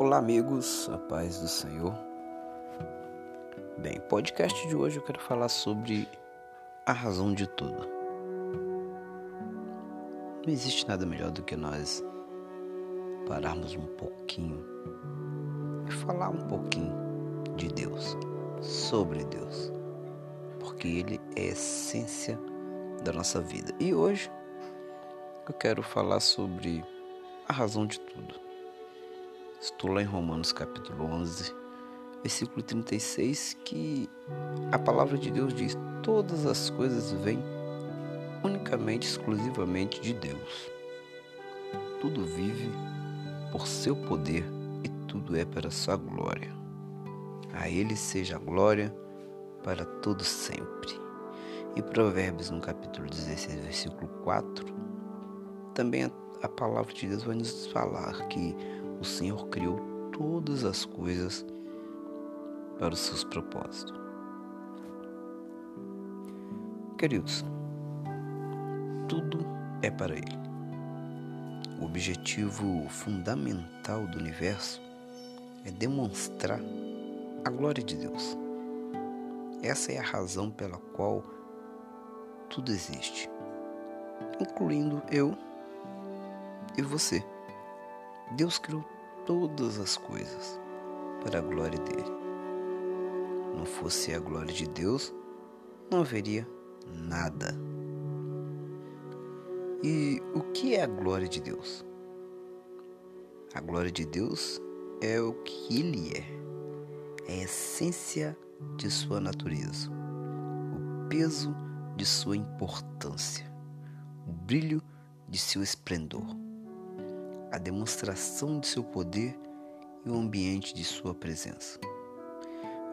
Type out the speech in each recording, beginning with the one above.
Olá, amigos, a paz do Senhor. Bem, podcast de hoje eu quero falar sobre a razão de tudo. Não existe nada melhor do que nós pararmos um pouquinho e falar um pouquinho de Deus, sobre Deus, porque Ele é a essência da nossa vida. E hoje eu quero falar sobre a razão de tudo. Estou lá em Romanos capítulo 11, versículo 36, que a palavra de Deus diz: Todas as coisas vêm unicamente, exclusivamente de Deus. Tudo vive por seu poder e tudo é para sua glória. A Ele seja a glória para todo sempre. Em Provérbios, no capítulo 16, versículo 4, também a palavra de Deus vai nos falar que o Senhor criou todas as coisas para os seus propósitos. Queridos, tudo é para Ele. O objetivo fundamental do universo é demonstrar a glória de Deus. Essa é a razão pela qual tudo existe, incluindo eu e você. Deus criou todas as coisas para a glória dele. Não fosse a glória de Deus, não haveria nada. E o que é a glória de Deus? A glória de Deus é o que Ele é, é a essência de sua natureza, o peso de sua importância, o brilho de seu esplendor, a demonstração de seu poder e o ambiente de sua presença.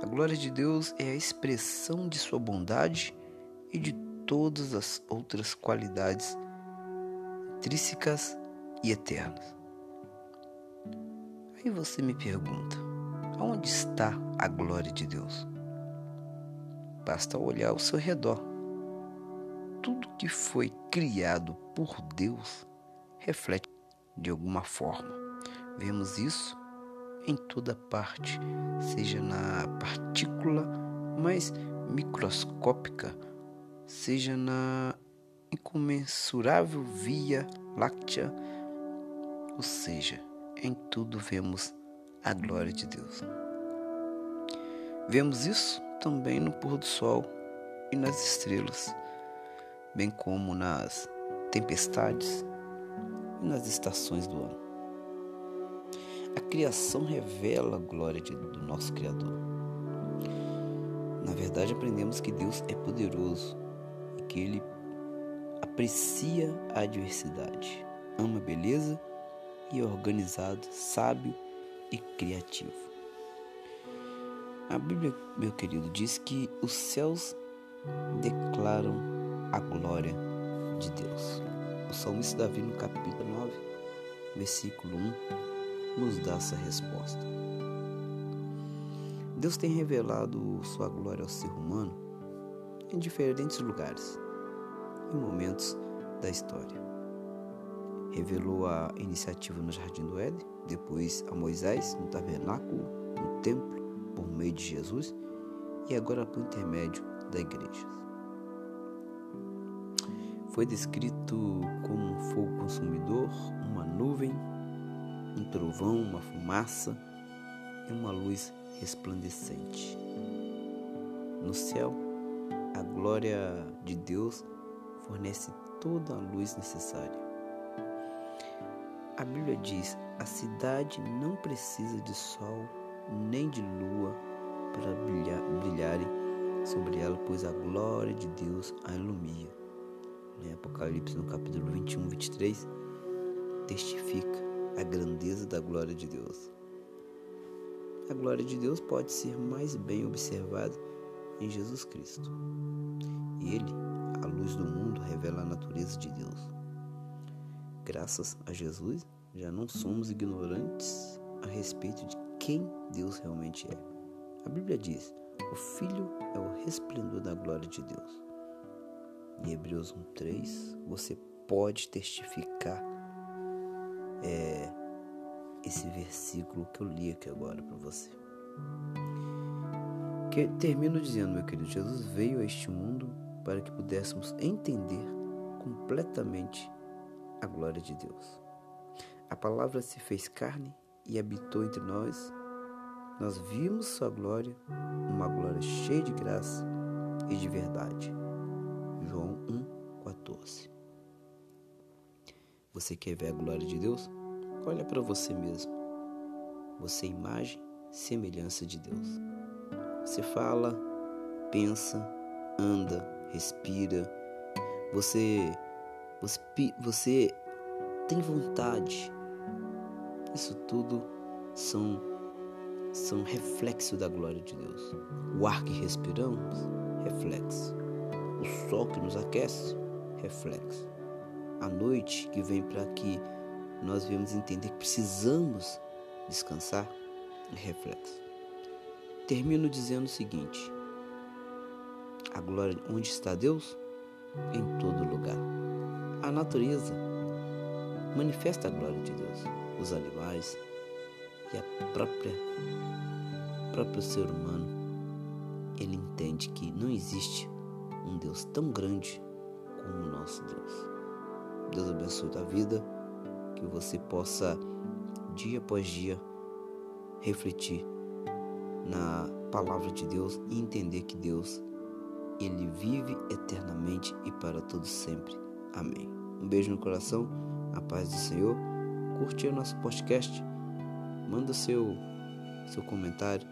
A glória de Deus é a expressão de sua bondade e de todas as outras qualidades intrínsecas e eternas. Aí você me pergunta: onde está a glória de Deus? Basta olhar ao seu redor tudo que foi criado por Deus reflete de alguma forma. Vemos isso em toda parte, seja na partícula mais microscópica, seja na incomensurável Via Láctea, ou seja, em tudo vemos a glória de Deus. Vemos isso também no pôr do sol e nas estrelas bem como nas tempestades e nas estações do ano. A criação revela a glória de, do nosso Criador. Na verdade, aprendemos que Deus é poderoso e que Ele aprecia a diversidade, ama a beleza e é organizado, sábio e criativo. A Bíblia, meu querido, diz que os céus declaram a glória de Deus. O salmista Davi, no capítulo 9, versículo 1, nos dá essa resposta. Deus tem revelado sua glória ao ser humano em diferentes lugares e momentos da história. Revelou a iniciativa no Jardim do Éden, depois a Moisés no tabernáculo, no templo, por meio de Jesus, e agora por intermédio da igreja foi descrito como um fogo consumidor, uma nuvem, um trovão, uma fumaça e uma luz resplandecente. No céu, a glória de Deus fornece toda a luz necessária. A Bíblia diz: a cidade não precisa de sol nem de lua para brilhar, brilharem sobre ela, pois a glória de Deus a ilumina né, Apocalipse no capítulo 21, 23, testifica a grandeza da glória de Deus. A glória de Deus pode ser mais bem observada em Jesus Cristo. Ele, a luz do mundo, revela a natureza de Deus. Graças a Jesus, já não somos ignorantes a respeito de quem Deus realmente é. A Bíblia diz: o Filho é o resplendor da glória de Deus em Hebreus 1,3, você pode testificar é, esse versículo que eu li aqui agora para você. Que termino dizendo, meu querido, Jesus veio a este mundo para que pudéssemos entender completamente a glória de Deus. A palavra se fez carne e habitou entre nós. Nós vimos sua glória, uma glória cheia de graça e de verdade. João 1:14. Você quer ver a glória de Deus? Olha para você mesmo. Você é imagem, semelhança de Deus. Você fala, pensa, anda, respira. Você você você tem vontade. Isso tudo são são reflexo da glória de Deus. O ar que respiramos, reflexo. O sol que nos aquece, reflexo. A noite que vem para que nós viemos entender que precisamos descansar reflexo. Termino dizendo o seguinte: a glória, onde está Deus? Em todo lugar. A natureza manifesta a glória de Deus. Os animais e a própria próprio ser humano, ele entende que não existe um Deus tão grande como o nosso Deus. Deus abençoe a vida que você possa, dia após dia, refletir na palavra de Deus e entender que Deus, Ele vive eternamente e para todos sempre. Amém. Um beijo no coração, a paz do Senhor. Curte o nosso podcast, manda seu, seu comentário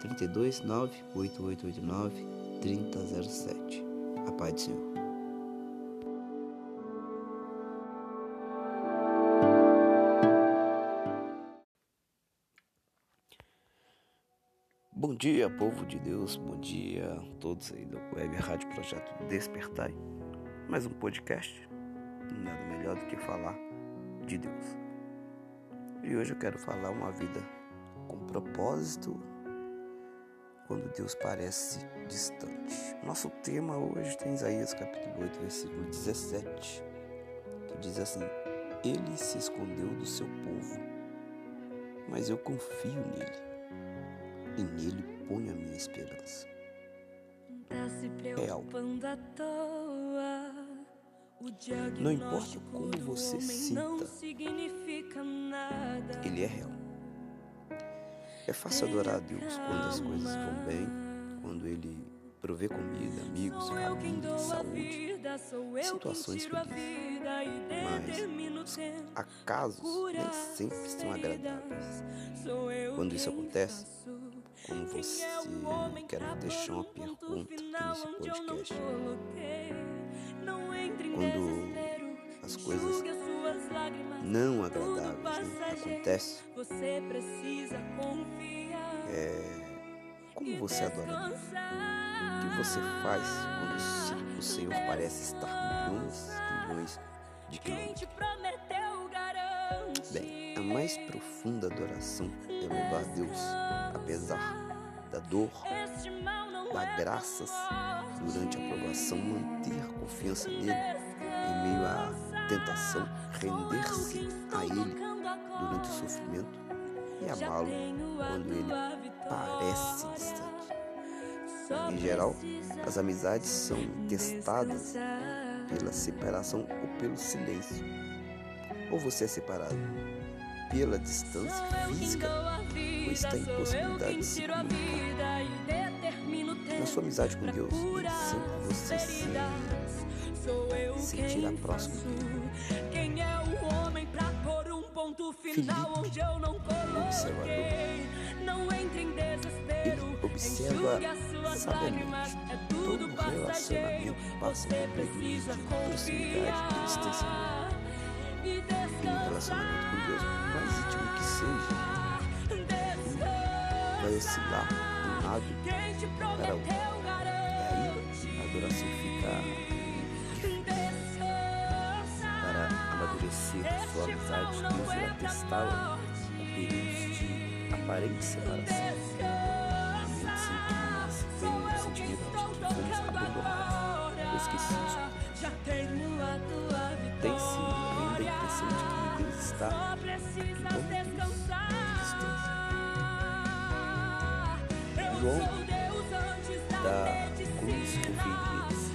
32 98889 3007. A paz do Senhor. Bom dia, povo de Deus, bom dia a todos aí da Web Rádio Projeto Despertai. Mais um podcast, nada melhor do que falar de Deus. E hoje eu quero falar uma vida com propósito quando Deus parece distante. Nosso tema hoje tem Isaías capítulo 8, versículo 17, que diz assim: Ele se escondeu do seu povo, mas eu confio nele e nele ponho a minha esperança. Real. Não importa como você sinta, ele é real. É fácil adorar a Deus quando as coisas vão bem, quando ele provê comida, amigos, família, saúde, situações felizes. Mas acasos nem sempre são agradáveis. Quando isso acontece, como você, quero deixar uma pergunta nesse podcast. Quando as coisas não agradáveis né, acontecem, é, como você adora Deus? O que você faz quando o Senhor parece estar milhões e milhões de quilômetros? Bem, a mais profunda adoração é louvar Deus, apesar da dor, dar graças durante a provação, manter confiança nele em meio à tentação, render-se a ele durante o sofrimento e amá-lo quando ele parece distante. Em geral, as amizades são testadas pela separação ou pelo silêncio. Ou você é separado pela distância física ou está em possibilidade de se comunicar. Na sua amizade com Deus, sempre você se sentirá próximo dele. Felipe, o observador, ele observa sabiamente todo o relacionamento passa por períodos de proximidade e distanciamento. E um relacionamento com Deus, por mais íntimo que seja, vai oscilar de um lado para outro. E aí a adoração fica crescer, sua amizade nos atestá-la com perigos de aparente separação. Momentos em que vem o sentimento de que fomos abandonados, esquecidos. Tem-se ainda a impressão de que Deus está aqui como antes da cruz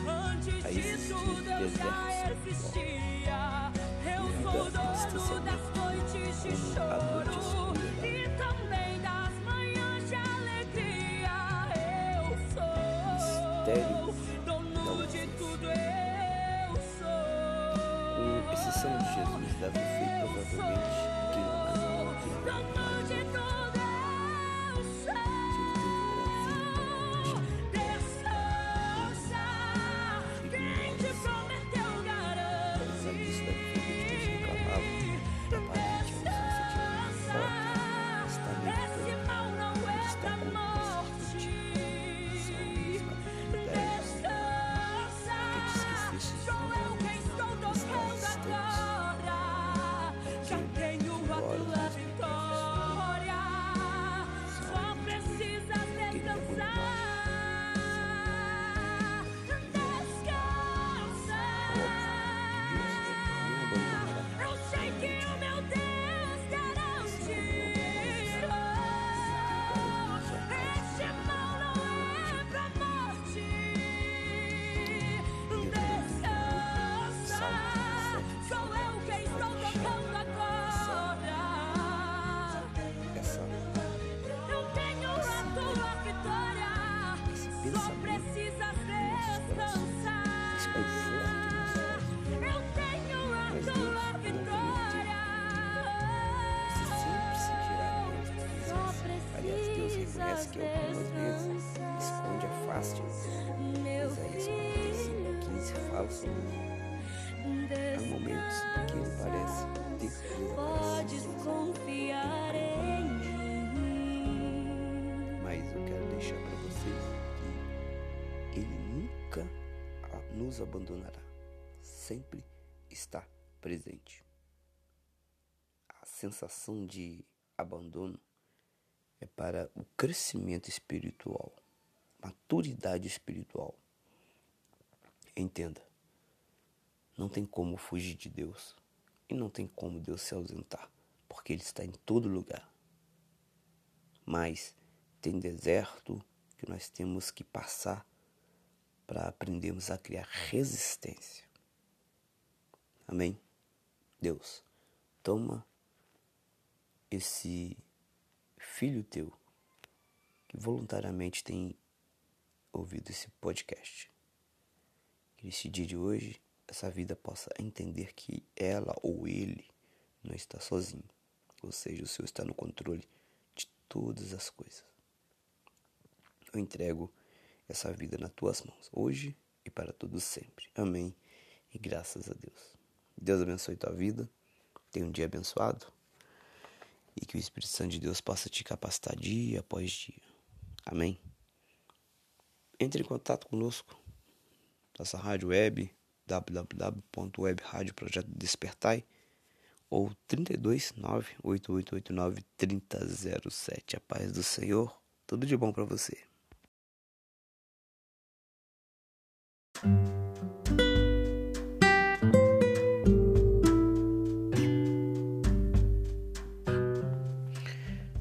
conferir a esses desertos vida e distanciamento como a noite escura mistério da ausência. Com exceção de Jesus, Davi foi provavelmente quem mais 15 fala sobre Há momentos em que ele parece Podes confiar em mim. Mas eu quero deixar para vocês que ele nunca nos abandonará. Sempre está presente. A sensação de abandono é para o crescimento espiritual, maturidade espiritual. Entenda, não tem como fugir de Deus e não tem como Deus se ausentar, porque Ele está em todo lugar. Mas tem deserto que nós temos que passar para aprendermos a criar resistência. Amém? Deus, toma esse filho teu que voluntariamente tem ouvido esse podcast. Que nesse dia de hoje, essa vida possa entender que ela ou ele não está sozinho. Ou seja, o Senhor está no controle de todas as coisas. Eu entrego essa vida nas tuas mãos, hoje e para todos sempre. Amém. E graças a Deus. Deus abençoe tua vida. Tenha um dia abençoado e que o Espírito Santo de Deus possa te capacitar dia após dia. Amém? Entre em contato conosco. Nossa rádio web www.webradioprojetodespertai ou 32988893007. A paz do Senhor. Tudo de bom para você.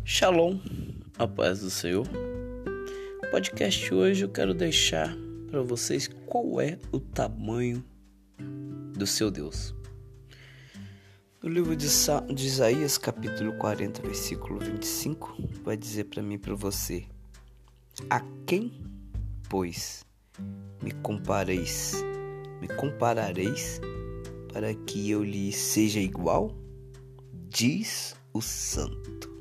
Shalom, a paz do Senhor. Podcast hoje eu quero deixar para vocês qual é o tamanho do seu Deus. No livro de, de Isaías, capítulo 40, versículo 25, vai dizer para mim e para você: A quem, pois, me compareis, me comparareis para que eu lhe seja igual? Diz o Santo.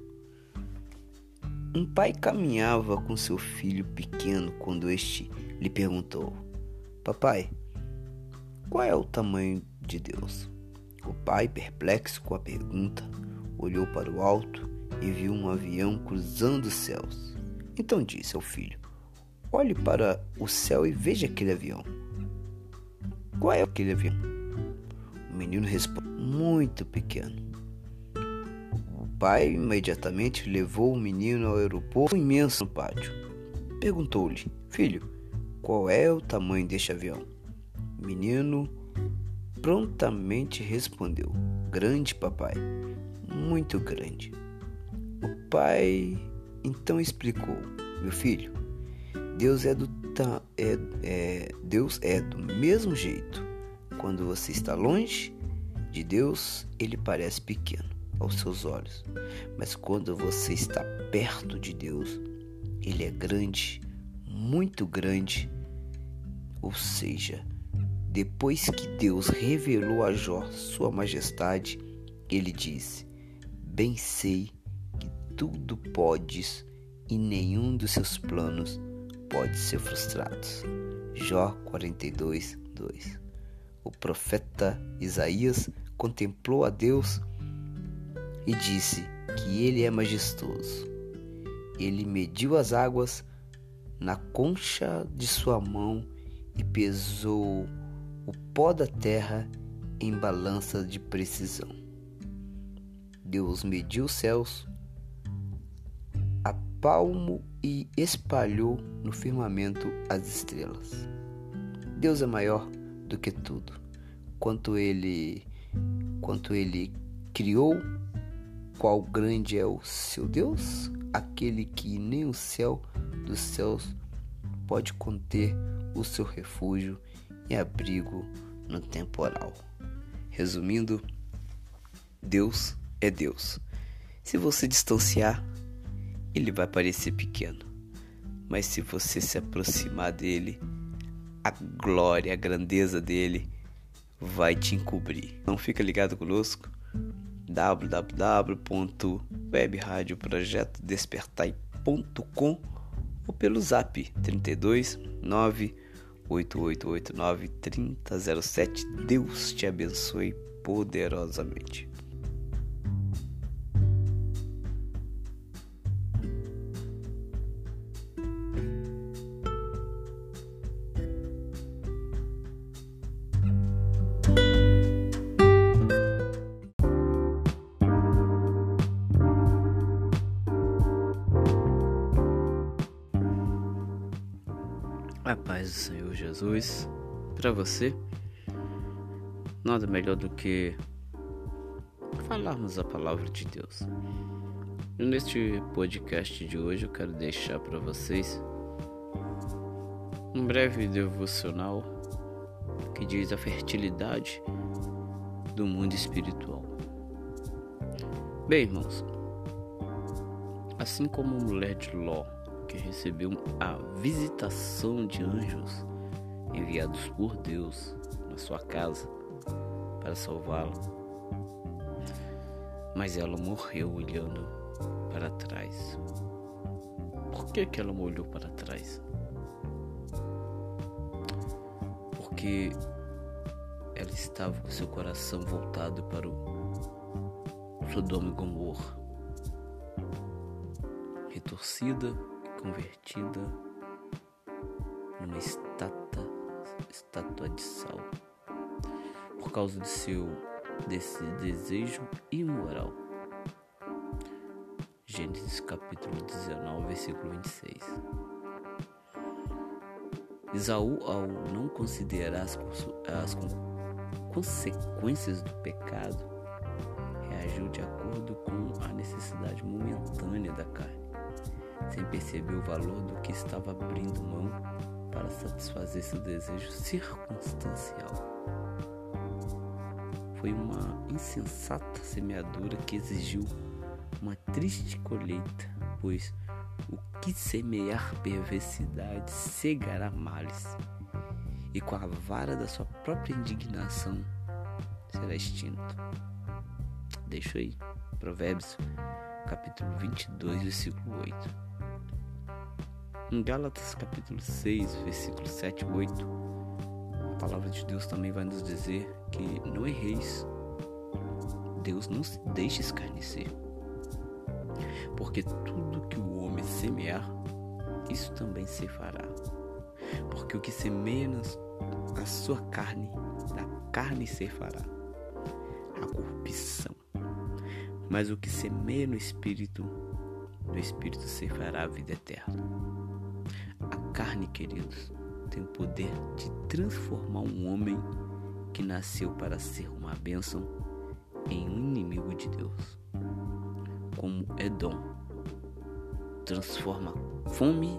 Um pai caminhava com seu filho pequeno quando este lhe perguntou: Papai, qual é o tamanho de Deus? O pai, perplexo com a pergunta, olhou para o alto e viu um avião cruzando os céus. Então disse ao filho: Olhe para o céu e veja aquele avião. Qual é aquele avião? O menino respondeu: Muito pequeno pai imediatamente levou o menino ao aeroporto imenso no pátio. Perguntou-lhe: Filho, qual é o tamanho deste avião? Menino prontamente respondeu: Grande, papai, muito grande. O pai então explicou: Meu filho, Deus é do, é, é, Deus é do mesmo jeito. Quando você está longe de Deus, ele parece pequeno aos seus olhos. Mas quando você está perto de Deus, ele é grande, muito grande. Ou seja, depois que Deus revelou a Jó sua majestade, ele disse: Bem sei que tudo podes e nenhum dos seus planos pode ser frustrado. Jó 42, 2. O profeta Isaías contemplou a Deus e disse que ele é majestoso. Ele mediu as águas na concha de sua mão e pesou pó da terra em balança de precisão. Deus mediu os céus a palmo e espalhou no firmamento as estrelas. Deus é maior do que tudo. Quanto ele quanto ele criou, qual grande é o seu Deus? Aquele que nem o céu dos céus pode conter o seu refúgio e abrigo no temporal. Resumindo, Deus é Deus. Se você distanciar, ele vai parecer pequeno. Mas se você se aproximar dele, a glória, a grandeza dele vai te encobrir. Então fica ligado conosco www.webradioprojetodespertai.com ou pelo zap 32 9 8889 3007. Deus te abençoe poderosamente. A paz do Senhor Jesus para você. Nada melhor do que falarmos a palavra de Deus. E neste podcast de hoje eu quero deixar para vocês um breve devocional que diz a fertilidade do mundo espiritual. Bem, irmãos, assim como a mulher de Ló que recebeu a visitação de anjos enviados por Deus na sua casa para salvá-la. Mas ela morreu olhando para trás. Por que, que ela olhou para trás? Porque ela estava com seu coração voltado para o Sodoma e Gomorra, retorcida convertida numa estátua, estátua de sal por causa de seu desse desejo imoral. Gênesis capítulo 19, versículo 26. Esaú, ao não considerar as, as consequências do pecado, reagiu de acordo com a necessidade momentânea da carne sem perceber o valor do que estava abrindo mão para satisfazer seu desejo circunstancial. Foi uma insensata semeadura que exigiu uma triste colheita, pois o que semear perversidade cegará males, e com a vara da sua própria indignação será extinto. Deixa aí, Provérbios capítulo 22, versículo 8. Em Gálatas capítulo 6, versículo 7 e 8, a palavra de Deus também vai nos dizer que não erreis. Deus não se deixa escarnecer. Porque tudo que o homem semear, isso também se fará. Porque o que semeia a sua carne, da carne se fará. A corrupção. Mas o que semeia no espírito, do espírito se fará a vida eterna carne, queridos, tem o poder de transformar um homem que nasceu para ser uma bênção em um inimigo de Deus. Como Edom transforma fome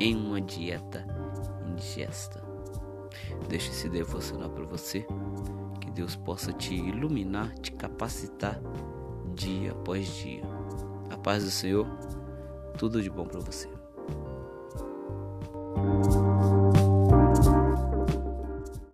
em uma dieta indigesta. Deixe esse devocional para você. Que Deus possa te iluminar, te capacitar dia após dia. A paz do Senhor, tudo de bom para você.